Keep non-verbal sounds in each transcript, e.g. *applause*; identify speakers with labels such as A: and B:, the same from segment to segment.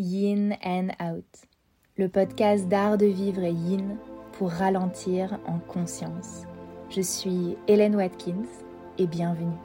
A: Yin and Out, le podcast d'art de vivre et yin pour ralentir en conscience. Je suis Hélène Watkins et bienvenue.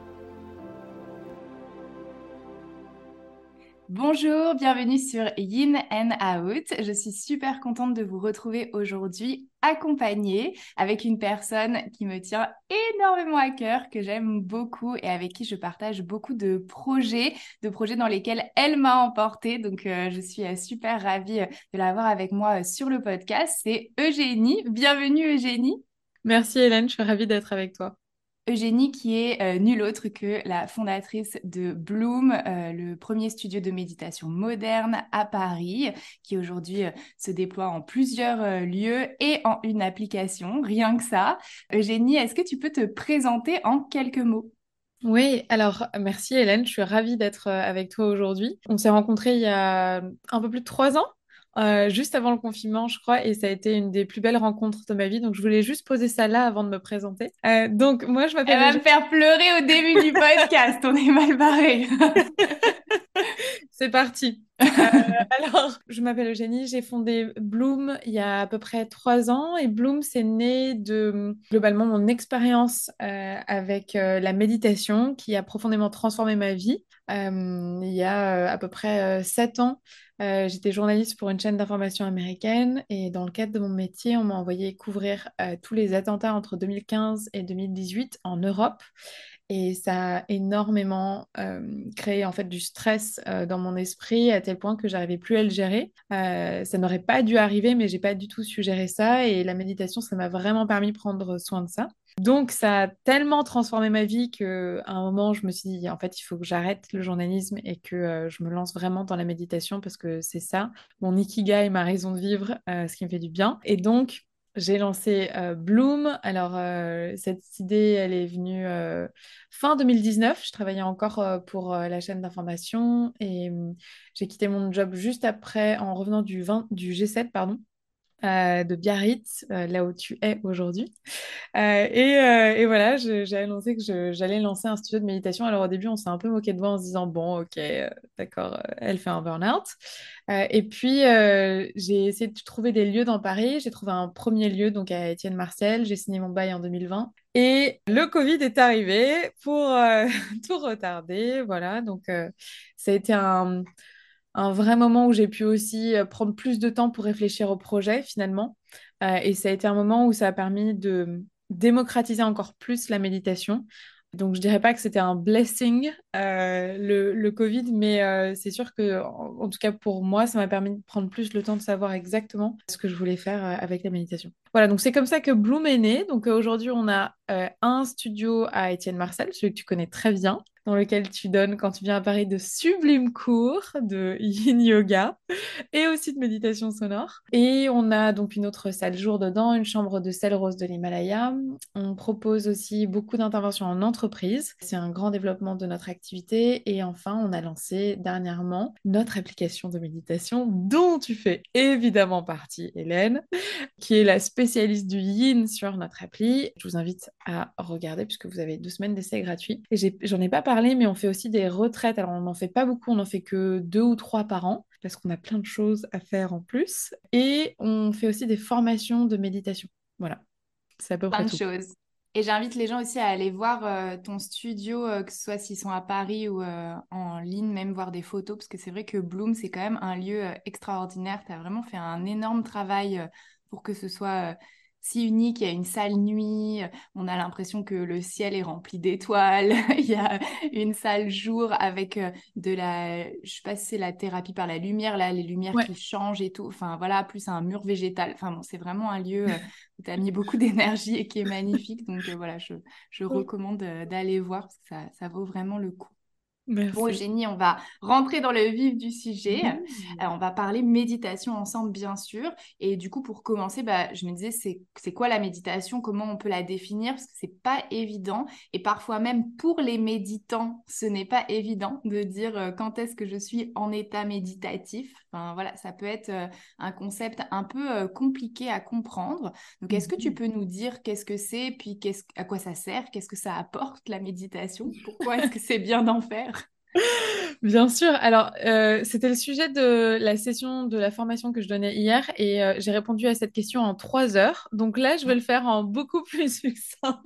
A: Bonjour, bienvenue sur Yin and Out. Je suis super contente de vous retrouver aujourd'hui accompagnée avec une personne qui me tient énormément à cœur, que j'aime beaucoup et avec qui je partage beaucoup de projets, de projets dans lesquels elle m'a emporté. Donc, euh, je suis euh, super ravie euh, de l'avoir avec moi sur le podcast. C'est Eugénie. Bienvenue Eugénie.
B: Merci Hélène, je suis ravie d'être avec toi.
A: Eugénie qui est euh, nulle autre que la fondatrice de Bloom, euh, le premier studio de méditation moderne à Paris, qui aujourd'hui euh, se déploie en plusieurs lieux et en une application, rien que ça. Eugénie, est-ce que tu peux te présenter en quelques mots?
B: Oui, alors merci Hélène, je suis ravie d'être avec toi aujourd'hui. On s'est rencontrés il y a un peu plus de trois ans euh, juste avant le confinement, je crois, et ça a été une des plus belles rencontres de ma vie. Donc, je voulais juste poser ça là avant de me présenter. Euh, donc, moi, je m'appelle.
A: Elle va me faire pleurer au début du *laughs* podcast. On est mal barré.
B: C'est parti. Euh, alors, je m'appelle Eugénie, j'ai fondé Bloom il y a à peu près trois ans et Bloom, c'est né de globalement mon expérience avec la méditation qui a profondément transformé ma vie. il y a à peu près sept ans, euh, j'étais journaliste pour une chaîne d'information américaine et dans le cadre de mon métier, on m'a envoyé couvrir euh, tous les attentats entre 2015 et 2018 en Europe. Et ça a énormément euh, créé en fait du stress dans mon esprit à tel point que j'arrivais plus à le gérer. ça n'aurait pas dû arriver, mais j'ai pas du tout su gérer ça. Et la méditation, ça m'a vraiment permis de prendre soin de ça. Donc, ça a tellement transformé ma vie qu'à un moment, je me suis dit, en fait, il faut que j'arrête le journalisme et que euh, je me lance vraiment dans la méditation parce que c'est ça, mon ikigai, ma raison de vivre, euh, ce qui me fait du bien. Et donc, j'ai lancé euh, Bloom. Alors, cette idée, elle est venue fin 2019. Je travaillais encore pour la chaîne d'information et hum, j'ai quitté mon job juste après en revenant du, 20, du G7, pardon. Euh, de Biarritz, euh, là où tu es aujourd'hui. Euh, et, voilà, j'ai annoncé que j'allais lancer un studio de méditation. Alors au début, on s'est un peu moqué de moi en se disant, bon, ok, d'accord, elle fait un burn-out. et puis, j'ai essayé de trouver des lieux dans Paris. J'ai trouvé un premier lieu, donc à Étienne Marcel. J'ai signé mon bail en 2020. Et le Covid est arrivé pour *laughs* tout retarder. Voilà, donc ça a été un un vrai moment où j'ai pu aussi euh, prendre plus de temps pour réfléchir au projet finalement. Euh, et ça a été un moment où ça a permis de démocratiser encore plus la méditation. Donc je dirais pas que c'était un blessing euh, le, Covid, mais c'est sûr que en, tout cas pour moi, ça m'a permis de prendre plus le temps de savoir exactement ce que je voulais faire avec la méditation. Voilà, donc c'est comme ça que Bloom est né. Donc aujourd'hui, on a un studio à Étienne Marcel, celui que tu connais très bien, dans lequel tu donnes, quand tu viens à Paris, de sublimes cours de *laughs* yin yoga et aussi de méditation sonore. Et on a donc une autre salle jour dedans, une chambre de sel rose de l'Himalaya. On propose aussi beaucoup d'interventions en entreprise. C'est un grand développement de notre activité. Et enfin, on a lancé dernièrement notre application de méditation dont tu fais évidemment partie, Hélène, qui est la spécialiste du yin sur notre appli. Je vous invite à regarder puisque vous avez deux semaines d'essai gratuit. Et j'en ai pas parlé mais on fait aussi des retraites. Alors, on n'en fait pas beaucoup, on n'en fait que deux ou trois par an, parce qu'on a plein de choses à faire en plus. Et on fait aussi des formations de méditation. Voilà, c'est à peu
A: plein
B: de
A: choses. Et j'invite les gens aussi à aller voir euh, ton studio, euh, que ce soit s'ils sont à Paris ou euh, en ligne, même voir des photos, parce que c'est vrai que Bloom, c'est quand même un lieu extraordinaire. Tu as vraiment fait un énorme travail pour que ce soit si unique. Il y a une salle nuit, on a l'impression que le ciel est rempli d'étoiles. *laughs* il y a une salle jour avec euh, de la, je sais pas si c'est la thérapie par la lumière, là, les lumières qui changent et tout. Enfin, voilà, plus un mur végétal. Enfin, bon, c'est vraiment un lieu euh, où tu as mis beaucoup *laughs* d'énergie et qui est magnifique. Donc, euh, voilà, je, je recommande d'aller voir parce que ça, ça vaut vraiment le coup. Bon, Génie, on va rentrer dans le vif du sujet. Mmh. Euh, on va parler méditation ensemble, bien sûr. Et du coup, pour commencer, bah, je me disais, c'est quoi la méditation? Comment on peut la définir? Parce que c'est pas évident. Et parfois même pour les méditants, ce n'est pas évident de dire euh, quand est-ce que je suis en état méditatif. Enfin, voilà, ça peut être euh, un concept un peu compliqué à comprendre. Donc, est-ce que tu mmh. peux nous dire qu'est-ce que c'est, puis à quoi ça sert, qu'est-ce que ça apporte la méditation? Pourquoi est-ce que c'est bien d'en faire?
B: Bien sûr. Alors, euh, c'était le sujet de la session de la formation que je donnais hier et euh, j'ai répondu à cette question en trois heures. Donc là, je vais le faire en beaucoup *laughs* plus succinct,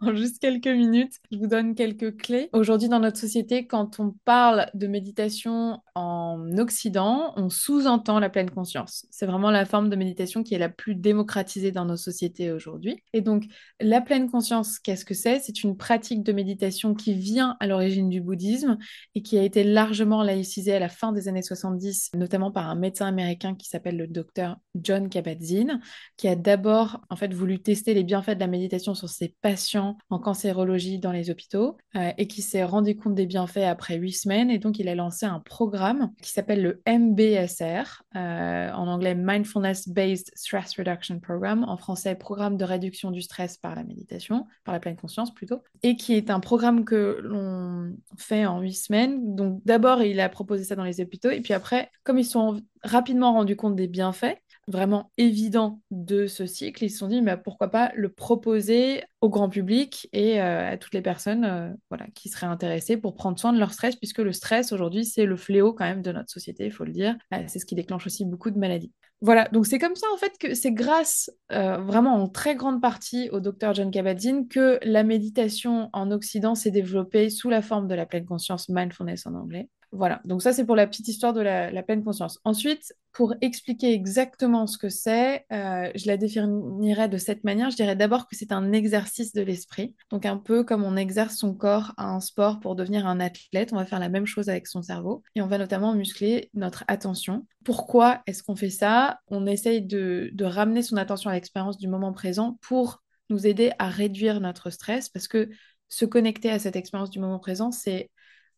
B: en juste quelques minutes. Je vous donne quelques clés. Aujourd'hui, dans notre société, quand on parle de méditation en Occident, on sous-entend la pleine conscience. C'est vraiment la forme de méditation qui est la plus démocratisée dans nos sociétés aujourd'hui. Et donc, la pleine conscience, qu'est-ce que c'est? C'est une pratique de méditation qui vient à l'origine du bouddhisme et qui a été largement laïcisé à la fin des années 70, notamment par un médecin américain qui s'appelle le docteur John Kabat-Zinn, qui a d'abord en fait voulu tester les bienfaits de la méditation sur ses patients en cancérologie dans les hôpitaux euh, et qui s'est rendu compte des bienfaits après huit semaines. Et donc il a lancé un programme qui s'appelle le MBSR, euh, en anglais Mindfulness Based Stress Reduction Program, en français Programme de réduction du stress par la méditation, par la pleine conscience plutôt, et qui est un programme que l'on fait en huit Donc d'abord, il a proposé ça dans les hôpitaux, et puis après, comme ils sont rapidement rendus compte des bienfaits, vraiment évidents de ce cycle, ils se sont dit, mais pourquoi pas le proposer au grand public et euh, à toutes les personnes euh, voilà, qui seraient intéressées pour prendre soin de leur stress, puisque le stress aujourd'hui, c'est le fléau quand même de notre société, il faut le dire. Euh, c'est ce qui déclenche aussi beaucoup de maladies. Voilà, donc c'est comme ça en fait que c'est grâce vraiment en très grande partie au docteur John Kabat-Zinn que la méditation en Occident s'est développée sous la forme de la pleine conscience, mindfulness en anglais. Voilà, donc ça c'est pour la petite histoire de la, pleine conscience. Ensuite, pour expliquer exactement ce que c'est, euh, je la définirais de cette manière. Je dirais d'abord que c'est un exercice de l'esprit. Donc un peu comme on exerce son corps à un sport pour devenir un athlète, on va faire la même chose avec son cerveau et on va notamment muscler notre attention. Pourquoi est-ce qu'on fait ça? On essaye de, de ramener son attention à l'expérience du moment présent pour nous aider à réduire notre stress parce que se connecter à cette expérience du moment présent, c'est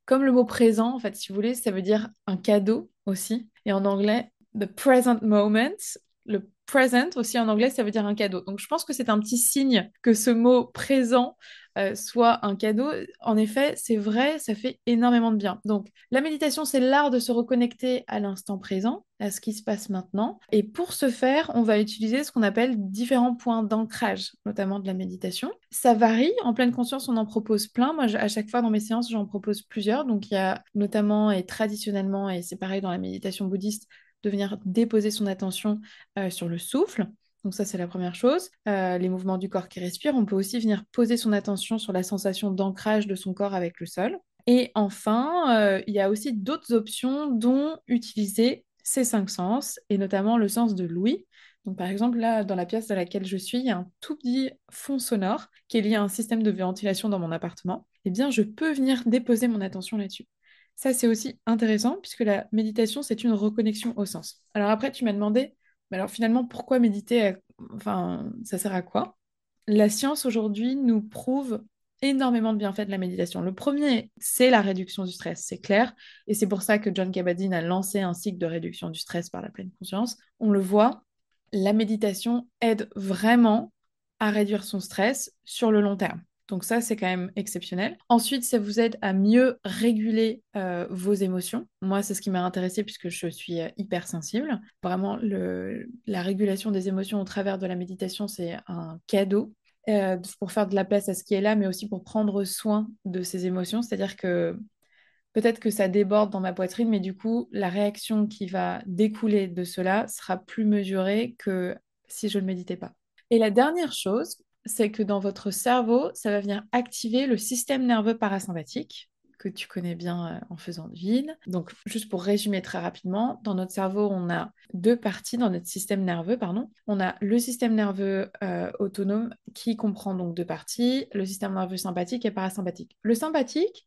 B: comme le mot présent, en fait, si vous voulez, ça veut dire un cadeau aussi. Et en anglais, the present moment, le present aussi en anglais, ça veut dire un cadeau. Donc je pense que c'est un petit signe que ce mot présent euh, soit un cadeau. En effet, c'est vrai, ça fait énormément de bien. Donc la méditation, c'est l'art de se reconnecter à l'instant présent, à ce qui se passe maintenant. Et pour ce faire, on va utiliser ce qu'on appelle différents points d'ancrage, notamment de la méditation. Ça varie. En pleine conscience, on en propose plein. Moi, à chaque fois dans mes séances, j'en propose plusieurs. Donc il y a notamment et traditionnellement, et c'est pareil dans la méditation bouddhiste, de venir déposer son attention euh, sur le souffle. Donc ça, c'est la première chose. Euh, les mouvements du corps qui respire. On peut aussi venir poser son attention sur la sensation d'ancrage de son corps avec le sol. Et enfin, euh, il y a aussi d'autres options dont utiliser ces cinq sens, et notamment le sens de l'ouïe. Donc par exemple, là, dans la pièce dans laquelle je suis, il y a un tout petit fond sonore qui est lié à un système de ventilation dans mon appartement. Eh bien, je peux venir déposer mon attention là-dessus. Ça, c'est aussi intéressant puisque la méditation, c'est une reconnexion au sens. Alors après, tu m'as demandé, mais alors finalement, pourquoi méditer Enfin, ça sert à quoi? La science aujourd'hui nous prouve énormément de bienfaits de la méditation. Le premier, c'est la réduction du stress, c'est clair. Et c'est pour ça que John Kabat-Zinn a lancé un cycle de réduction du stress par la pleine conscience. On le voit, la méditation aide vraiment à réduire son stress sur le long terme. Donc ça, c'est quand même exceptionnel. Ensuite, ça vous aide à mieux réguler euh, vos émotions. Moi, c'est ce qui m'a intéressée puisque je suis euh, hypersensible. Vraiment, la régulation des émotions au travers de la méditation, c'est un cadeau euh, pour faire de la place à ce qui est là, mais aussi pour prendre soin de ces émotions. C'est-à-dire que peut-être que ça déborde dans ma poitrine, mais du coup, la réaction qui va découler de cela sera plus mesurée que si je ne méditais pas. Et la dernière chose, c'est que dans votre cerveau, ça va venir activer le système nerveux parasympathique que tu connais bien euh, en faisant de vide. Donc, juste pour résumer très rapidement, dans notre cerveau, on a deux parties dans notre système nerveux, pardon. On a le système nerveux euh, autonome qui comprend donc deux parties, le système nerveux sympathique et parasympathique. Le sympathique,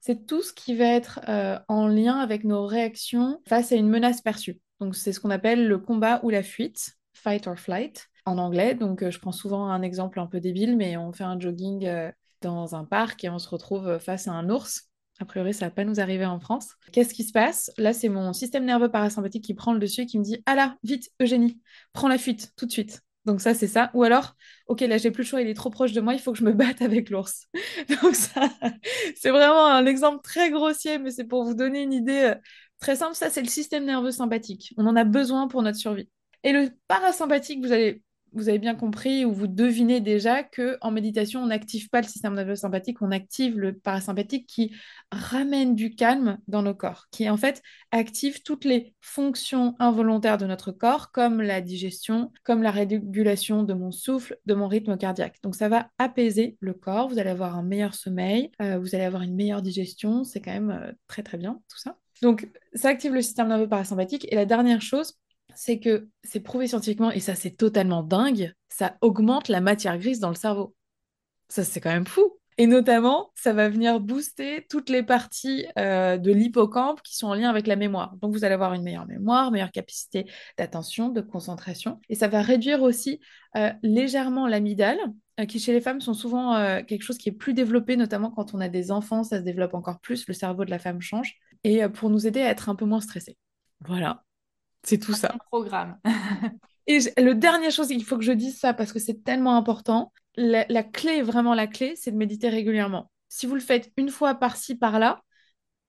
B: c'est tout ce qui va être euh, en lien avec nos réactions face à une menace perçue. Donc, c'est ce qu'on appelle le combat ou la fuite, fight or flight en anglais. Donc, euh, je prends souvent un exemple un peu débile, mais on fait un jogging euh, dans un parc et on se retrouve euh, face à un ours. A priori, ça va pas nous arriver en France. Qu'est-ce qui se passe? Là, c'est mon système nerveux parasympathique qui prend le dessus et qui me dit Ah là, vite, Eugénie, prends la fuite tout de suite. Donc ça, c'est ça. Ou alors, ok, là, j'ai plus le choix, il est trop proche de moi, il faut que je me batte avec l'ours. *laughs* Donc ça, *laughs* c'est vraiment un exemple très grossier, mais c'est pour vous donner une idée très simple. Ça, c'est le système nerveux sympathique. On en a besoin pour notre survie. Et le parasympathique, vous avez bien compris ou vous devinez déjà que en méditation, on n'active pas le système nerveux sympathique, on active le parasympathique qui ramène du calme dans nos corps, qui en fait active toutes les fonctions involontaires de notre corps, comme la digestion, comme la régulation de mon souffle, de mon rythme cardiaque. Donc ça va apaiser le corps, vous allez avoir un meilleur sommeil, euh, vous allez avoir une meilleure digestion, c'est quand même euh, très très bien tout ça. Donc ça active le système nerveux parasympathique. Et la dernière chose, c'est que c'est prouvé scientifiquement, et ça c'est totalement dingue, ça augmente la matière grise dans le cerveau. Ça c'est quand même fou. Et notamment, ça va venir booster toutes les parties euh, de l'hippocampe qui sont en lien avec la mémoire. Donc, vous allez avoir une meilleure mémoire, meilleure capacité d'attention, de concentration. Et ça va réduire aussi euh, légèrement l'amygdale, euh, qui chez les femmes sont souvent quelque chose qui est plus développé, notamment quand on a des enfants, ça se développe encore plus, le cerveau de la femme change, et pour nous aider à être un peu moins stressés. Voilà. C'est tout ça.
A: programme. *laughs*
B: Et le dernière chose, il faut que je dise ça parce que c'est tellement important. La, clé, vraiment la clé, c'est de méditer régulièrement. Si vous le faites une fois par-ci, par-là,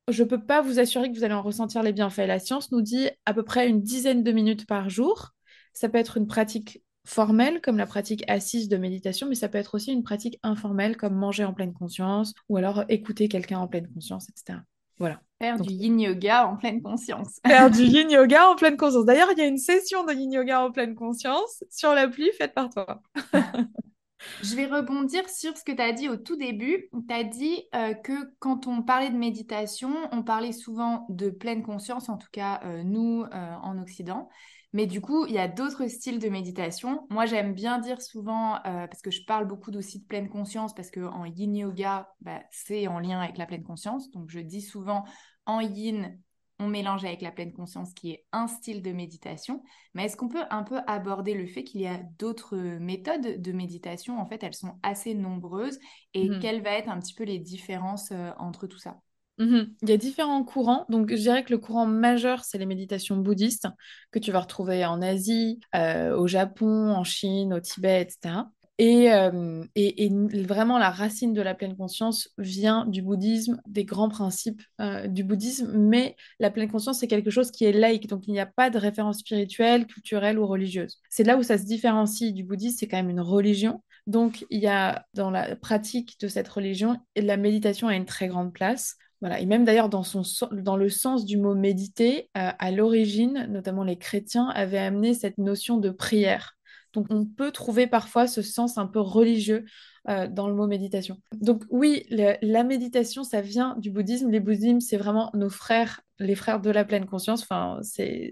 B: je ne peux pas vous assurer que vous allez en ressentir les bienfaits. La science nous dit à peu près une dizaine de minutes par jour. Ça peut être une pratique formelle, comme la pratique assise de méditation, mais ça peut être aussi une pratique informelle, comme manger en pleine conscience, ou alors écouter quelqu'un en pleine conscience, etc. Voilà.
A: Faire du yin yoga en pleine conscience. *laughs*
B: Faire du *laughs* yin yoga en pleine conscience. D'ailleurs, il y a une session de yin yoga en pleine conscience sur l'appli faite par toi. *laughs*
A: Je vais rebondir sur ce que tu as dit au tout début. Tu as dit euh, que quand on parlait de méditation, on parlait souvent de pleine conscience, en tout cas euh, nous euh, en Occident. Mais du coup, il y a d'autres styles de méditation. Moi, j'aime bien dire souvent, euh, parce que je parle beaucoup aussi de pleine conscience, parce qu'en yin yoga, bah, c'est en lien avec la pleine conscience. Donc, je dis souvent, en yin, on mélange avec la pleine conscience, qui est un style de méditation. Mais est-ce qu'on peut un peu aborder le fait qu'il y a d'autres méthodes de méditation? En fait, elles sont assez nombreuses. Et mmh. quelles vont être un petit peu les différences euh, entre tout ça?
B: Mhm. Il y a différents courants. Donc, je dirais que le courant majeur, c'est les méditations bouddhistes que tu vas retrouver en Asie, euh, au Japon, en Chine, au Tibet, etc. Euh, et, et, vraiment, la racine de la pleine conscience vient du bouddhisme, des grands principes euh, du bouddhisme, mais la pleine conscience, c'est quelque chose qui est laïque, donc il n'y a pas de référence spirituelle, culturelle ou religieuse. C'est là où ça se différencie du bouddhisme, c'est quand même une religion. Donc, il y a dans la pratique de cette religion, la méditation a une très grande place. Voilà, et même d'ailleurs dans, dans le sens du mot méditer, euh, à l'origine, notamment les chrétiens avaient amené cette notion de prière. Donc on peut trouver parfois ce sens un peu religieux euh, dans le mot méditation. Donc oui, la méditation, ça vient du bouddhisme. Les bouddhismes, c'est vraiment nos frères, les frères de la pleine conscience. Enfin, c'est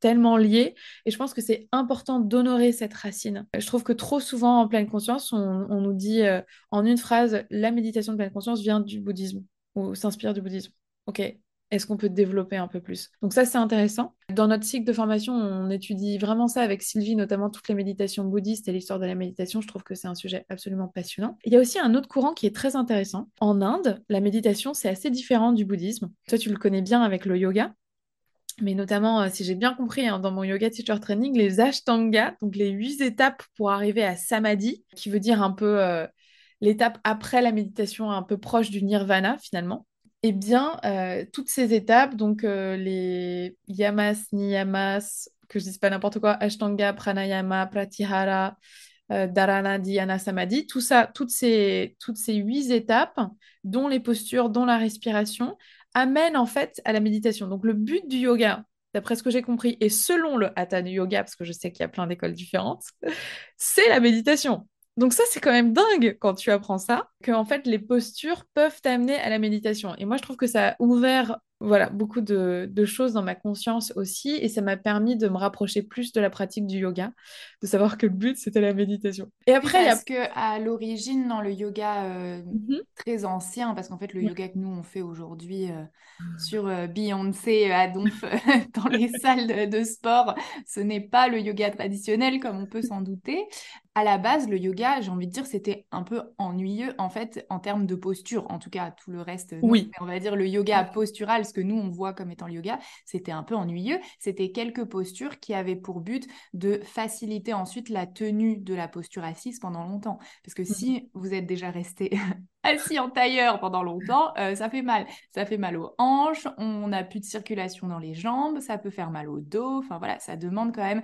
B: tellement lié. Et je pense que c'est important d'honorer cette racine. Je trouve que trop souvent en pleine conscience, on, nous dit euh, en une phrase, la méditation de pleine conscience vient du bouddhisme ou s'inspire du bouddhisme. Ok, est-ce qu'on peut développer un peu plus? Donc ça, c'est intéressant. Dans notre cycle de formation, on étudie vraiment ça avec Sylvie, notamment toutes les méditations bouddhistes et l'histoire de la méditation. Je trouve que c'est un sujet absolument passionnant. Il y a aussi un autre courant qui est très intéressant. En Inde, la méditation, c'est assez différent du bouddhisme. Toi, tu le connais bien avec le yoga. Mais notamment, euh, si j'ai bien compris, hein, dans mon yoga teacher training, les ashtanga, donc les huit étapes pour arriver à samadhi, qui veut dire un peu euh, l'étape après la méditation un peu proche du nirvana finalement, eh bien, euh, toutes ces étapes, donc euh, les yamas, niyamas, que je dise pas n'importe quoi, ashtanga, pranayama, pratyahara, euh, dharana, dhyana, samadhi, tout ça, toutes ces, toutes ces huit étapes, dont les postures, dont la respiration, amènent en fait à la méditation. Donc le but du yoga, d'après ce que j'ai compris, et selon le hatha yoga, parce que je sais qu'il y a plein d'écoles différentes, *laughs* c'est la méditation. Donc ça, c'est quand même dingue quand tu apprends ça, que en fait les postures peuvent t'amener à la méditation. Et moi, je trouve que ça a ouvert voilà, beaucoup de, choses dans ma conscience aussi, et ça m'a permis de me rapprocher plus de la pratique du yoga, de savoir que le but c'était la méditation.
A: Et après, parce que à l'origine, dans le yoga euh, mhm. très ancien, parce qu'en fait le yoga que nous on fait aujourd'hui euh, ah. sur euh, Beyoncé à Donf *laughs* dans les salles de sport, ce n'est pas le yoga traditionnel comme on peut s'en douter à la base, le yoga, j'ai envie de dire, c'était un peu ennuyeux en fait en termes de posture. En tout cas, tout le reste,
B: oui.
A: on va dire le yoga postural, ce que nous on voit comme étant le yoga, c'était un peu ennuyeux. C'était quelques postures qui avaient pour but de faciliter ensuite la tenue de la posture assise pendant longtemps. Parce que mmh si vous êtes déjà resté *laughs* assis en tailleur pendant longtemps, euh, ça fait mal. Ça fait mal aux hanches, on n'a plus de circulation dans les jambes, ça peut faire mal au dos. Enfin voilà, ça demande quand même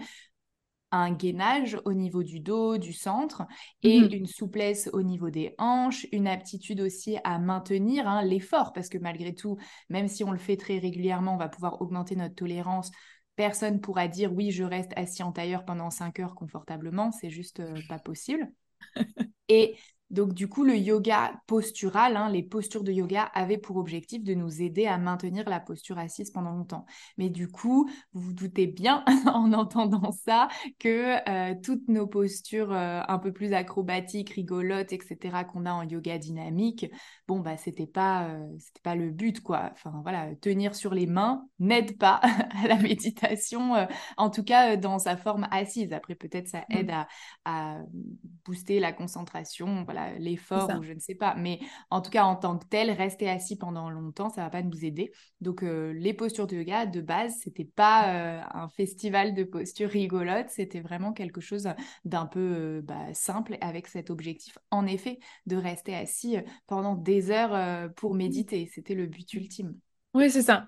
A: un gainage au niveau du dos, du centre, et mhm. une souplesse au niveau des hanches, une aptitude aussi à maintenir hein, l'effort, parce que malgré tout, même si on le fait très régulièrement, on va pouvoir augmenter notre tolérance. Personne pourra dire oui, je reste assis en tailleur pendant 5 heures confortablement, c'est juste euh, pas possible. *laughs* et donc, du coup, le yoga postural, hein, les postures de yoga avaient pour objectif de nous aider à maintenir la posture assise pendant longtemps. Mais du coup, vous vous doutez bien *laughs* en entendant ça que euh, toutes nos postures euh, un peu plus acrobatiques, rigolotes, etc., qu'on a en yoga dynamique, bon, bah, c'était pas, euh, c'était pas le but, quoi. Enfin, voilà, tenir sur les mains n'aide pas *laughs* à la méditation, en tout cas dans sa forme assise. Après, peut-être ça aide mmh. à, à booster la concentration, voilà l'effort ou je ne sais pas. Mais en tout cas, en tant que tel, rester assis pendant longtemps, ça va pas nous aider. Donc, euh, les postures de yoga, de base, c'était pas euh, un festival de postures rigolotes, c'était vraiment quelque chose d'un peu euh, bah, simple avec cet objectif, en effet, de rester assis pendant des heures pour méditer. C'était le but ultime.
B: Oui, c'est ça.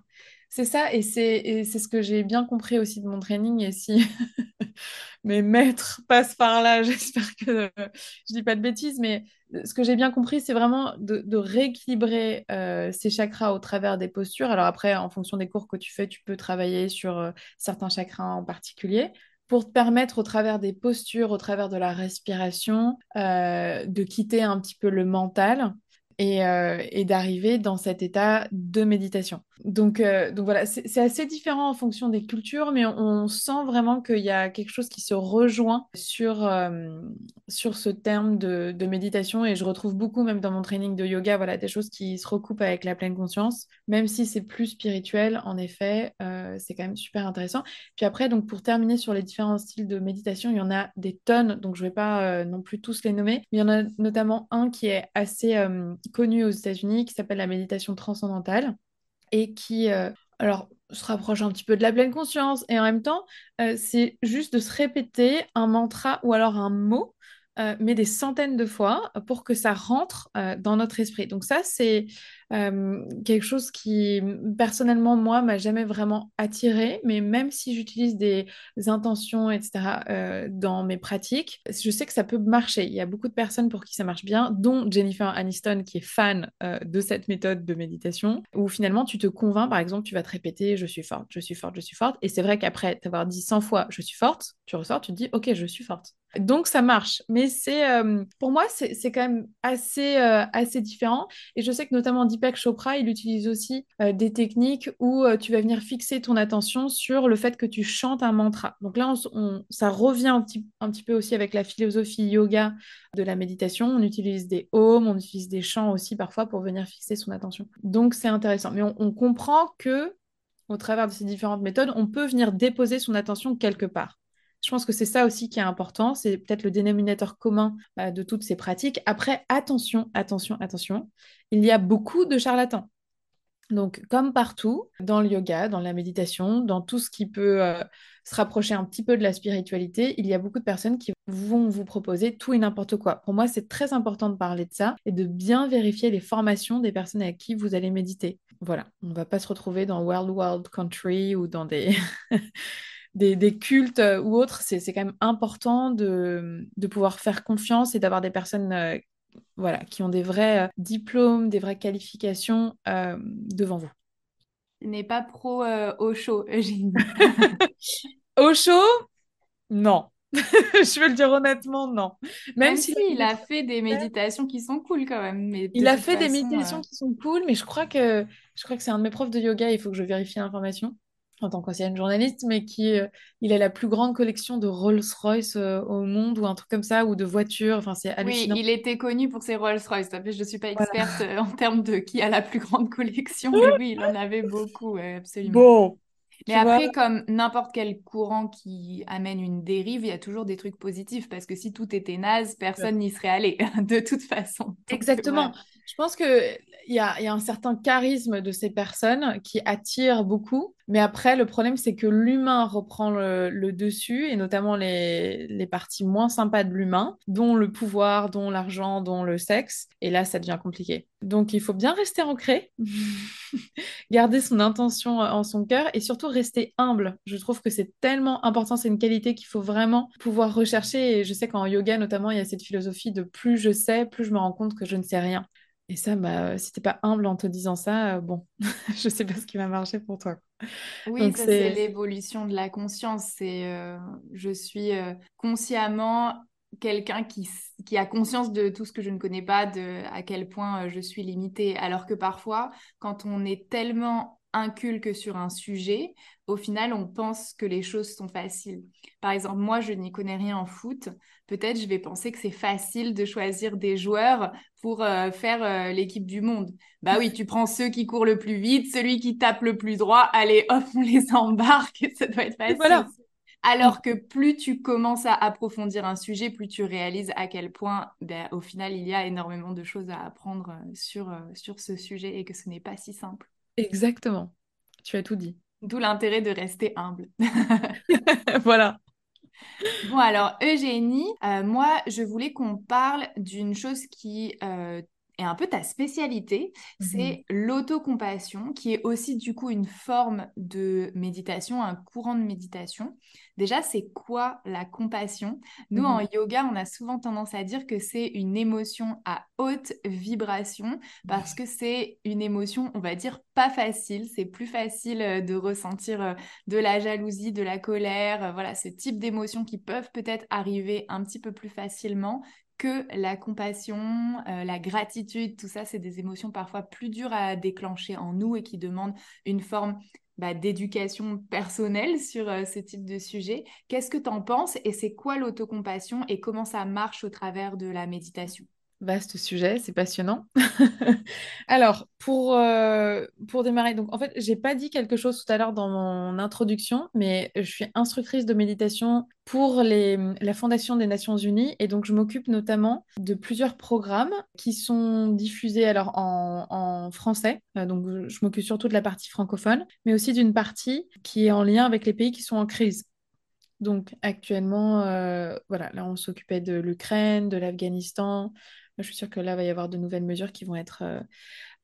B: C'est ça, et c'est ce que j'ai bien compris aussi de mon training. Et si mes maîtres passent par là, *laughs* j'espère que je dis pas de bêtises, mais ce que j'ai bien compris, c'est vraiment de, rééquilibrer euh, ces chakras au travers des postures. Alors après, en fonction des cours que tu fais, tu peux travailler sur euh, certains chakras en particulier pour te permettre au travers des postures, au travers de la respiration, euh, de quitter un petit peu le mental et d'arriver dans cet état de méditation. Donc, euh, donc voilà, c'est assez différent en fonction des cultures, mais on, sent vraiment qu'il y a quelque chose qui se rejoint sur, euh, sur ce terme de, méditation. Et je retrouve beaucoup, même dans mon training de yoga, voilà, des choses qui se recoupent avec la pleine conscience, même si c'est plus spirituel, en effet, euh, c'est quand même super intéressant. Puis après, donc pour terminer sur les différents styles de méditation, il y en a des tonnes, donc je ne vais pas non plus tous les nommer, il y en a notamment un qui est assez connu aux États-Unis, qui s'appelle la méditation transcendantale et qui, euh, alors, se rapproche un petit peu de la pleine conscience et en même temps, euh, c'est juste de se répéter un mantra ou alors un mot euh, mais des centaines de fois pour que ça rentre dans notre esprit. Donc ça, c'est euh, quelque chose qui, personnellement, moi, m'a jamais vraiment attiré, mais même si j'utilise des intentions, etc., euh, dans mes pratiques, je sais que ça peut marcher. Il y a beaucoup de personnes pour qui ça marche bien, dont Jennifer Aniston, qui est fan euh, de cette méthode de méditation, où finalement, tu te convaincs, par exemple, tu vas te répéter, je suis forte, je suis forte, je suis forte, et c'est vrai qu'après t'avoir dit 100 fois, je suis forte, tu ressors, tu te dis, ok, je suis forte. Donc ça marche, mais c'est pour moi c'est quand même assez assez différent et je sais que notamment Deepak Chopra, il utilise aussi euh, des techniques où euh, tu vas venir fixer ton attention sur le fait que tu chantes un mantra. Donc là, ça revient un petit, peu aussi avec la philosophie yoga de la méditation. On utilise des ohms, on utilise des chants aussi parfois pour venir fixer son attention. Donc c'est intéressant. Mais on, comprend que au travers de ces différentes méthodes, on peut venir déposer son attention quelque part. Je pense que c'est ça aussi qui est important, c'est peut-être le dénominateur commun bah, de toutes ces pratiques. Après, attention, attention, attention, il y a beaucoup de charlatans. Donc, comme partout, dans le yoga, dans la méditation, dans tout ce qui peut euh, se rapprocher un petit peu de la spiritualité, il y a beaucoup de personnes qui vont vous proposer tout et n'importe quoi. Pour moi, c'est très important de parler de ça et de bien vérifier les formations des personnes avec qui vous allez méditer. Voilà, on ne va pas se retrouver dans World World Country ou dans des... *laughs* des, cultes euh, ou autres, c'est quand même important de, pouvoir faire confiance et d'avoir des personnes euh, voilà, qui ont des vrais euh, diplômes, des vraies qualifications devant vous.
A: N'est pas pro au chaud, Eugénie. *laughs*
B: au chaud Non. *laughs* je veux le dire honnêtement, non.
A: Même, si, il a fait des méditations qui sont cool quand même. Mais
B: il a fait des méditations qui sont cool, mais je crois que je crois que c'est un de mes profs de yoga. Il faut que je vérifie l'information en tant qu'ancienne journaliste, mais qui euh, il a la plus grande collection de Rolls-Royce euh, au monde ou un truc comme ça, ou de voitures. Enfin, c'est hallucinant.
A: Oui, il était connu pour ses Rolls-Royce. Je ne suis pas experte euh, en termes de qui a la plus grande collection, *laughs* mais oui, il en avait beaucoup, absolument.
B: Bon.
A: Mais après, comme n'importe quel courant qui amène une dérive, il y a toujours des trucs positifs parce que si tout était naze, personne n'y serait allé *laughs* de toute façon.
B: Exactement. Je pense qu'il y a, y a un certain charisme de ces personnes qui attirent beaucoup. Mais après, le problème, c'est que l'humain reprend le, dessus, et notamment les, les parties moins sympas de l'humain, dont le pouvoir, dont l'argent, dont le sexe. Et là, ça devient compliqué. Donc, il faut bien rester ancré, *laughs* garder son intention en son cœur et surtout rester humble. Je trouve que c'est tellement important, c'est une qualité qu'il faut vraiment pouvoir rechercher. Et je sais qu'en yoga, notamment, il y a cette philosophie de plus je sais, plus je me rends compte que je ne sais rien. Et ça, bah, si t'es pas humble en te disant ça, euh, bon, *laughs* je sais pas ce qui va marcher pour toi.
A: Oui, ça c'est l'évolution de la conscience. C'est euh, je suis euh, consciemment quelqu'un qui, qui a conscience de tout ce que je ne connais pas, de à quel point je suis limitée. Alors que parfois, quand on est tellement inculque sur un sujet, au final, on pense que les choses sont faciles. Par exemple, moi, je n'y connais rien en foot. Peut-être je vais penser que c'est facile de choisir des joueurs pour euh, faire euh, l'équipe du monde. Bah oui, tu prends ceux qui courent le plus vite, celui qui tape le plus droit. Allez, *laughs* hop, on les embarque. *laughs* Ça doit être facile. Voilà. Alors que plus tu commences à approfondir un sujet, plus tu réalises à quel point, ben, au final, il y a énormément de choses à apprendre euh, sur, sur ce sujet et que ce n'est pas si simple.
B: Exactement. Tu as tout dit.
A: D'où l'intérêt de rester humble. *laughs* *laughs*
B: voilà.
A: Bon, alors, Eugénie, euh, moi, je voulais qu'on parle d'une chose qui euh, est un peu ta spécialité, mhm. c'est l'autocompassion, qui est aussi du coup une forme de méditation, un courant de méditation. Déjà, c'est quoi la compassion? Nous, en yoga, on a souvent tendance à dire que c'est une émotion à haute vibration parce que c'est une émotion, on va dire, pas facile. C'est plus facile euh, de ressentir euh, de la jalousie, de la colère, euh, voilà, ce type d'émotions qui peuvent peut-être arriver un petit peu plus facilement la compassion, la gratitude, tout ça, c'est des émotions parfois plus dures à déclencher en nous et qui demandent une forme bah, d'éducation personnelle sur euh, ce type de sujet. Qu'est-ce que tu en penses et c'est quoi l'autocompassion et comment ça marche au travers de la méditation?
B: Vaste sujet, c'est passionnant. *laughs* Alors, pour, euh, pour démarrer, donc en fait, j'ai pas dit quelque chose tout à l'heure dans mon introduction, mais je suis instructrice de méditation pour les, la Fondation des Nations Unies et donc je m'occupe notamment de plusieurs programmes qui sont diffusés alors en, en français, euh, donc je m'occupe surtout de la partie francophone, mais aussi d'une partie qui est en lien avec les pays qui sont en crise. Donc actuellement, euh, voilà, là on s'occupait de l'Ukraine, de l'Afghanistan, je suis sûre que là, il va y avoir de nouvelles mesures qui vont être euh,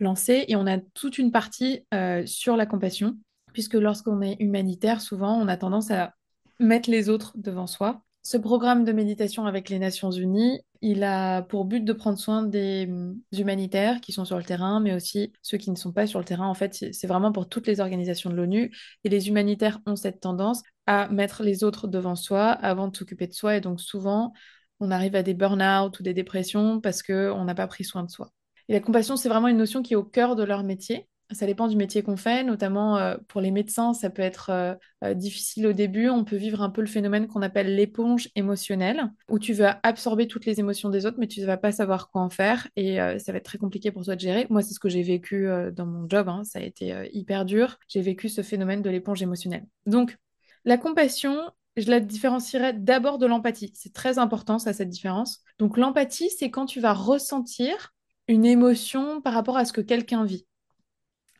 B: lancées. Et on a toute une partie euh, sur la compassion, puisque lorsqu'on est humanitaire, souvent, on a tendance à mettre les autres devant soi. Ce programme de méditation avec les Nations Unies, il a pour but de prendre soin des hum, humanitaires qui sont sur le terrain, mais aussi ceux qui ne sont pas sur le terrain. En fait, c'est vraiment pour toutes les organisations de l'ONU. Et les humanitaires ont cette tendance à mettre les autres devant soi avant de s'occuper de soi. Et donc souvent, on arrive à des burn-out ou des dépressions parce qu'on n'a pas pris soin de soi. Et la compassion, c'est vraiment une notion qui est au cœur de leur métier. Ça dépend du métier qu'on fait, notamment euh, pour les médecins, ça peut être euh, euh, difficile au début. On peut vivre un peu le phénomène qu'on appelle l'éponge émotionnelle, où tu vas absorber toutes les émotions des autres, mais tu ne vas pas savoir quoi en faire et ça va être très compliqué pour toi de gérer. Moi, c'est ce que j'ai vécu dans mon job, hein. ça a été hyper dur. J'ai vécu ce phénomène de l'éponge émotionnelle. Donc, la compassion, je la différencierais d'abord de l'empathie. C'est très important, ça, cette différence. Donc, l'empathie, c'est quand tu vas ressentir une émotion par rapport à ce que quelqu'un vit.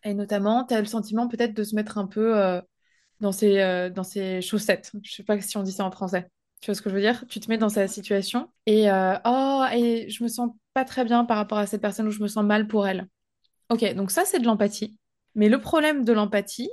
B: Et notamment, tu as le sentiment peut-être de se mettre un peu euh, dans, ses, euh, dans ses chaussettes. Je sais pas si on dit ça en français. Tu vois ce que je veux dire? Tu te mets dans sa situation et euh, oh et je me sens pas très bien par rapport à cette personne ou je me sens mal pour elle. Ok, donc ça c'est de l'empathie. Mais le problème de l'empathie,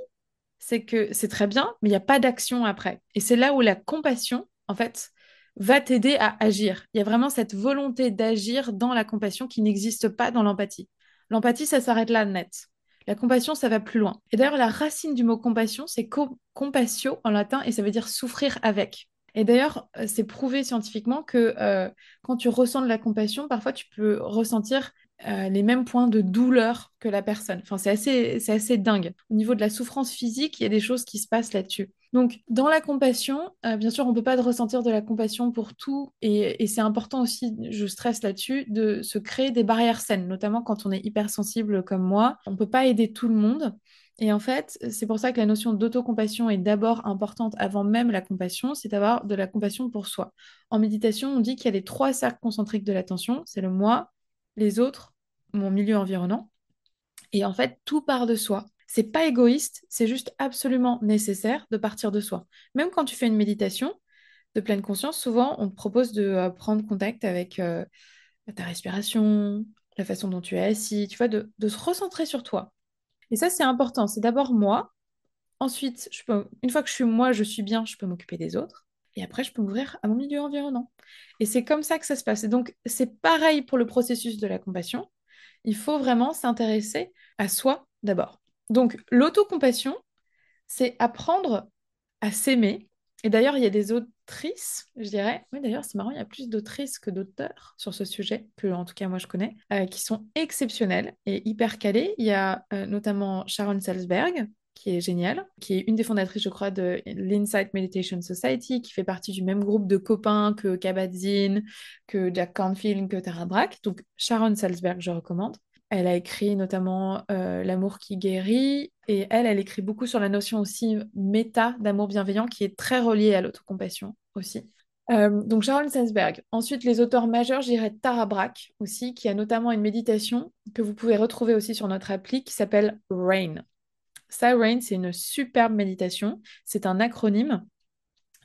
B: c'est que c'est très bien, mais il n'y a pas d'action après. Et c'est là où la compassion, en fait, va t'aider à agir. Il y a vraiment cette volonté d'agir dans la compassion qui n'existe pas dans l'empathie. L'empathie, ça s'arrête là net. La compassion, ça va plus loin. Et d'ailleurs, la racine du mot compassion, c'est compassio en latin et ça veut dire souffrir avec. Et d'ailleurs, euh, c'est prouvé scientifiquement que euh, quand tu ressens de la compassion, parfois tu peux ressentir euh, les mêmes points de douleur que la personne. Enfin, c'est assez, c'est assez dingue. Au niveau de la souffrance physique, il y a des choses qui se passent là-dessus. Donc, dans la compassion, euh, bien sûr, on ne peut pas ressentir de la compassion pour tout, et, c'est important aussi, je stresse là-dessus, de se créer des barrières saines, notamment quand on est hypersensible comme moi. On ne peut pas aider tout le monde. Et en fait, c'est pour ça que la notion d'autocompassion est d'abord importante avant même la compassion, c'est d'avoir de la compassion pour soi. En méditation, on dit qu'il y a les trois cercles concentriques de l'attention, c'est le moi, les autres mon milieu environnant. Et en fait, tout part de soi. C'est pas égoïste, c'est juste absolument nécessaire de partir de soi. Même quand tu fais une méditation de pleine conscience, souvent on te propose de euh, prendre contact avec euh, ta respiration, la façon dont tu es assis, tu vois, de, se recentrer sur toi. Et ça, c'est important. C'est d'abord moi. Ensuite, une fois que je suis moi, je suis bien, je peux m'occuper des autres. Et après, je peux m'ouvrir à mon milieu environnant. Et c'est comme ça que ça se passe. Et donc, c'est pareil pour le processus de la compassion. Il faut vraiment s'intéresser à soi d'abord. Donc, l'autocompassion, c'est apprendre à s'aimer. Et d'ailleurs, il y a des autrices, je dirais, oui d'ailleurs, c'est marrant, il y a plus d'autrices que d'auteurs sur ce sujet, que en tout cas moi je connais, euh, qui sont exceptionnelles et hyper calées. Il y a euh, notamment Sharon Salzberg, qui est géniale, qui est une des fondatrices, je crois, de l'Insight Meditation Society, qui fait partie du même groupe de copains que Kabat-Zinn, que Jack Canfield, que Tara Brach. Donc Sharon Salzberg, je recommande. Elle a écrit notamment euh, L'amour qui guérit et elle, elle écrit beaucoup sur la notion aussi méta d'amour bienveillant qui est très reliée à l'autocompassion aussi. Euh, donc Sharon Sensberg. Ensuite, les auteurs majeurs, je dirais Tara Brach aussi, qui a notamment une méditation que vous pouvez retrouver aussi sur notre appli qui s'appelle RAIN. Ça, c'est une superbe méditation. C'est un acronyme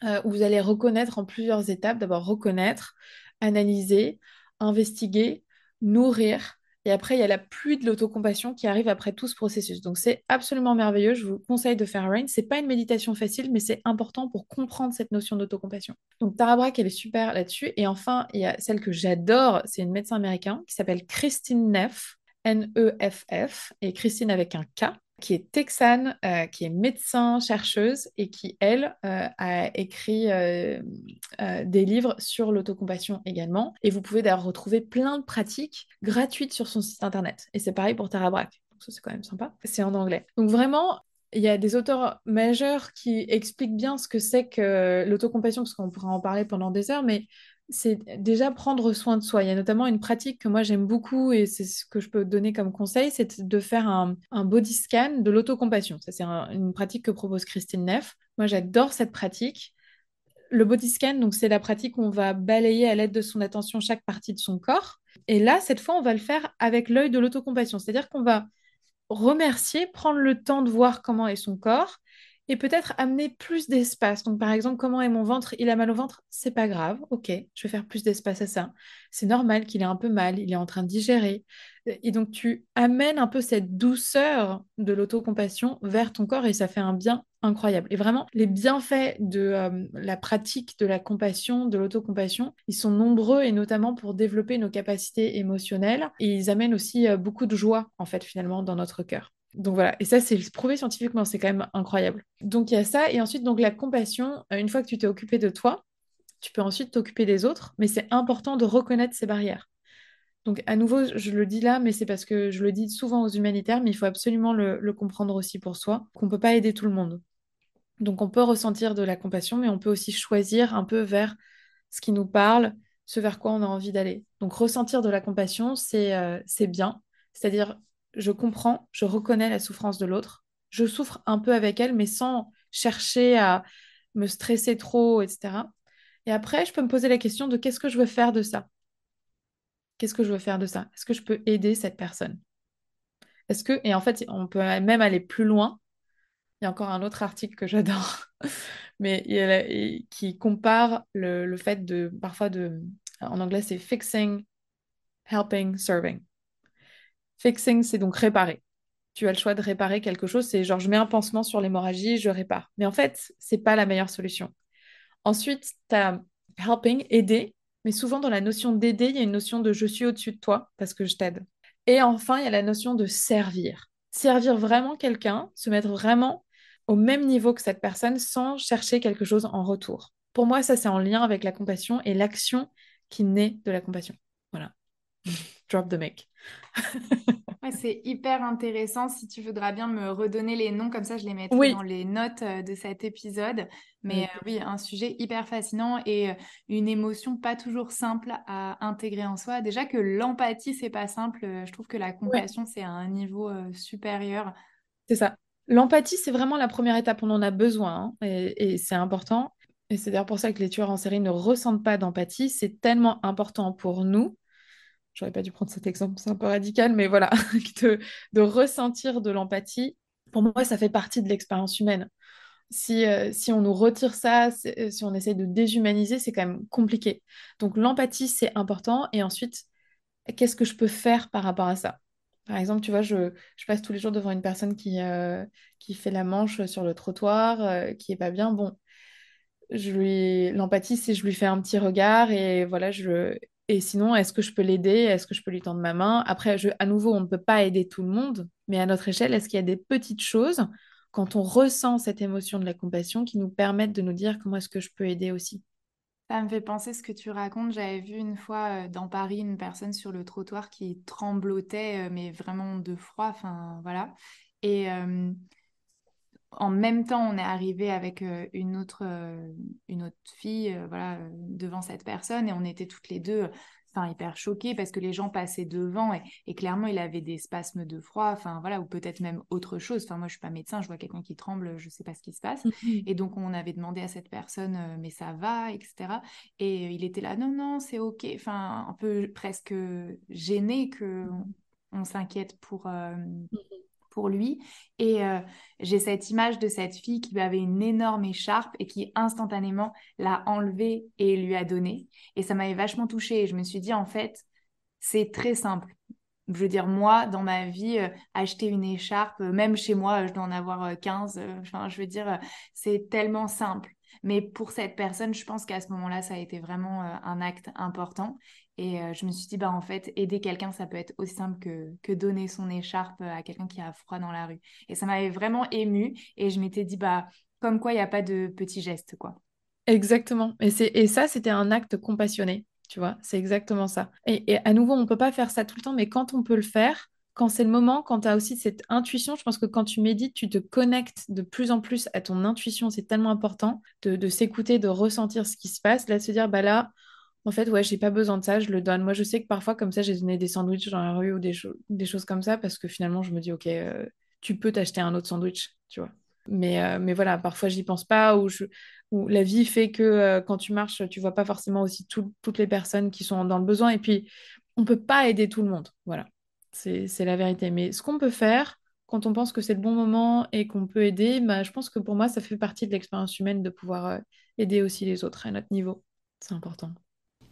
B: euh, où vous allez reconnaître en plusieurs étapes. D'abord, reconnaître, analyser, investiguer, nourrir, et après, il y a la pluie de l'autocompassion qui arrive après tout ce processus. Donc, c'est absolument merveilleux. Je vous conseille de faire Rain. C'est pas une méditation facile, mais c'est important pour comprendre cette notion d'autocompassion. Donc, Tara Brach, elle est super là-dessus. Et enfin, il y a celle que j'adore. C'est une médecin américaine qui s'appelle Christine Neff, N-E-F-F, et Christine avec un K qui est texane, euh, qui est médecin, chercheuse et qui, elle, euh, a écrit euh, des livres sur l'autocompassion également. Et vous pouvez d'ailleurs retrouver plein de pratiques gratuites sur son site internet. Et c'est pareil pour Tara Brach. Donc ça, c'est quand même sympa. C'est en anglais. Donc vraiment, il y a des auteurs majeurs qui expliquent bien ce que c'est que l'autocompassion, parce qu'on pourra en parler pendant des heures, mais c'est déjà prendre soin de soi. Il y a notamment une pratique que moi j'aime beaucoup et c'est ce que je peux donner comme conseil, c'est de faire un, body scan de l'autocompassion. Ça, c'est une pratique que propose Christine Neff. Moi, j'adore cette pratique. Le body scan, donc c'est la pratique où on va balayer à l'aide de son attention chaque partie de son corps. Et là, cette fois, on va le faire avec l'œil de l'autocompassion. C'est-à-dire qu'on va remercier, prendre le temps de voir comment est son corps et peut-être amener plus d'espace. Donc, par exemple, comment est mon ventre? Il a mal au ventre? C'est pas grave. Ok, je vais faire plus d'espace à ça. C'est normal qu'il ait un peu mal. Il est en train de digérer. Et donc, tu amènes un peu cette douceur de l'autocompassion vers ton corps et ça fait un bien incroyable. Et vraiment, les bienfaits de euh, la pratique de la compassion, de l'autocompassion, ils sont nombreux et notamment pour développer nos capacités émotionnelles. Et ils amènent aussi euh, beaucoup de joie, en fait, finalement, dans notre cœur. Donc voilà, et ça c'est prouvé scientifiquement, c'est quand même incroyable. Donc il y a ça, et ensuite donc la compassion, euh, une fois que tu t'es occupé de toi, tu peux ensuite t'occuper des autres, mais c'est important de reconnaître ces barrières. Donc à nouveau, je le dis là, mais c'est parce que je le dis souvent aux humanitaires, mais il faut absolument le, comprendre aussi pour soi, qu'on ne peut pas aider tout le monde. Donc on peut ressentir de la compassion, mais on peut aussi choisir un peu vers ce qui nous parle, ce vers quoi on a envie d'aller. Donc ressentir de la compassion, c'est euh, bien, c'est-à-dire je comprends, je reconnais la souffrance de l'autre, je souffre un peu avec elle, mais sans chercher à me stresser trop, etc. Et après, je peux me poser la question de qu'est-ce que je veux faire de ça? Qu'est-ce que je veux faire de ça? Est-ce que je peux aider cette personne? Est-ce que et en fait, on peut même aller plus loin. Il y a encore un autre article que j'adore, *laughs* mais il qui compare le, le fait de parfois de en anglais c'est fixing, helping, serving. Fixing, c'est donc réparer. Tu as le choix de réparer quelque chose, c'est genre je mets un pansement sur l'hémorragie, je répare. Mais en fait, c'est pas la meilleure solution. Ensuite, tu as helping, aider, mais souvent dans la notion d'aider, il y a une notion de je suis au-dessus de toi parce que je t'aide. Et enfin, il y a la notion de servir. Servir vraiment quelqu'un, se mettre vraiment au même niveau que cette personne sans chercher quelque chose en retour. Pour moi, ça, c'est en lien avec la compassion et l'action qui naît de la compassion. Voilà. Drop the mic. *laughs*
A: c'est hyper intéressant. Si tu voudras bien me redonner les noms, comme ça je les mettrai dans les notes euh, de cet épisode. Mais euh, oui, un sujet hyper fascinant et euh, une émotion pas toujours simple à intégrer en soi. Déjà que l'empathie, c'est pas simple. Je trouve que la compassion, c'est à un niveau supérieur.
B: C'est ça. L'empathie, c'est vraiment la première étape. On en a besoin hein, et, et c'est important. Et c'est d'ailleurs pour ça que les tueurs en série ne ressentent pas d'empathie. C'est tellement important pour nous j'aurais pas dû prendre cet exemple, c'est un peu radical, mais voilà, *laughs* de, ressentir de l'empathie, pour moi, ça fait partie de l'expérience humaine. Si, euh, si, on nous retire ça, euh, si on essaie de déshumaniser, c'est quand même compliqué. Donc l'empathie, c'est important. Et ensuite, qu'est-ce que je peux faire par rapport à ça? Par exemple, tu vois, je, je, passe tous les jours devant une personne qui, euh, qui fait la manche sur le trottoir, qui est pas bien. Bon, je lui l'empathie, c'est je lui fais un petit regard et voilà, je et sinon, est-ce que je peux l'aider? Est-ce que je peux lui tendre ma main? Après, je... à nouveau, on ne peut pas aider tout le monde, mais à notre échelle, est-ce qu'il y a des petites choses quand on ressent cette émotion de la compassion qui nous permettent de nous dire comment est-ce que je peux aider aussi?
A: Ça me fait penser ce que tu racontes. J'avais vu une fois euh, dans Paris une personne sur le trottoir qui tremblotait, euh, mais vraiment de froid. Enfin, voilà. Et euh, en même temps, on est arrivé avec une autre, une autre fille, voilà, devant cette personne, et on était toutes les deux enfin hyper choqués parce que les gens passaient devant et, clairement il avait des spasmes de froid, enfin voilà, ou peut-être même autre chose. Enfin moi je suis pas médecin, je vois quelqu'un qui tremble, je sais pas ce qui se passe. Mm-hmm. Et donc on avait demandé à cette personne, euh, mais ça va, etc. Et euh, il était là, non non c'est ok, enfin un peu presque gêné que on, s'inquiète pour. Euh, mm-hmm pour lui. Et euh, j'ai cette image de cette fille qui avait une énorme écharpe et qui instantanément l'a enlevée et lui a donné. Et ça m'avait vachement touchée. Et je me suis dit, en fait, c'est très simple. Je veux dire, moi, dans ma vie, euh, acheter une écharpe, euh, même chez moi, je dois en avoir 15. Enfin, je veux dire, c'est tellement simple. Mais pour cette personne, je pense qu'à ce moment-là, ça a été vraiment un acte important. Et euh, je me suis dit, bah, en fait, aider quelqu'un, ça peut être aussi simple que, que donner son écharpe à quelqu'un qui a froid dans la rue. Et ça m'avait vraiment émue. Et je m'étais dit, bah, comme quoi, il n'y a pas de petits gestes, quoi.
B: Exactement. Et, et ça, c'était un acte compassionné, tu vois. C'est exactement ça. Et, à nouveau, on ne peut pas faire ça tout le temps, mais quand on peut le faire, quand c'est le moment, quand tu as aussi cette intuition, je pense que quand tu médites, tu te connectes de plus en plus à ton intuition. C'est tellement important de, de s'écouter, de ressentir ce qui se passe, là, de se dire, bah là, en fait, ouais, j'ai pas besoin de ça, je le donne. Moi, je sais que parfois, comme ça, j'ai donné des sandwichs dans la rue ou des, des choses comme ça parce que finalement, je me dis, OK, euh, tu peux t'acheter un autre sandwich, tu vois. Mais, euh, mais voilà, parfois, j'y pense pas ou, je... ou la vie fait que euh, quand tu marches, tu vois pas forcément aussi toutes les personnes qui sont dans le besoin. Et puis, on peut pas aider tout le monde. Voilà, c'est la vérité. Mais ce qu'on peut faire, quand on pense que c'est le bon moment et qu'on peut aider, bah, je pense que pour moi, ça fait partie de l'expérience humaine de pouvoir aider aussi les autres à notre niveau. C'est important.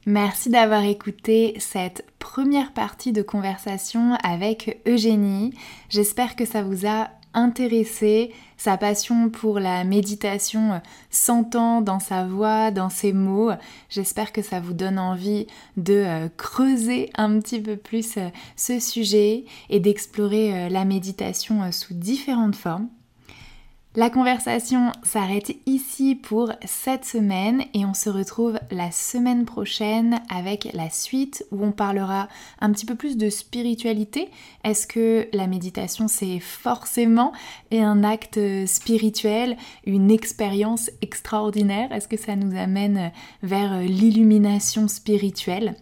A: Merci d'avoir écouté cette première partie de conversation avec Eugénie. J'espère que ça vous a intéressé. Sa passion pour la méditation s'entend dans sa voix, dans ses mots. J'espère que ça vous donne envie de euh, creuser un petit peu plus euh, ce sujet et d'explorer euh, la méditation sous différentes formes. La conversation s'arrête ici pour cette semaine et on se retrouve la semaine prochaine avec la suite où on parlera un petit peu plus de spiritualité. Est-ce que la méditation c'est forcément un acte spirituel, une expérience extraordinaire? Est-ce que ça nous amène vers l'illumination spirituelle?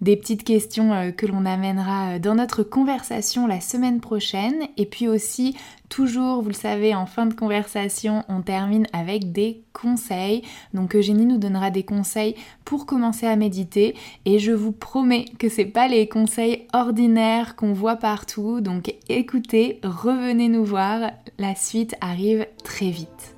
A: Des petites questions euh, que l'on amènera euh, dans notre conversation la semaine prochaine. Et puis aussi, toujours, vous le savez, en fin de conversation, on termine avec des conseils. Donc Eugénie nous donnera des conseils pour commencer à méditer. Et je vous promets que c'est pas les conseils ordinaires qu'on voit partout. Donc écoutez, revenez nous voir. La suite arrive très vite.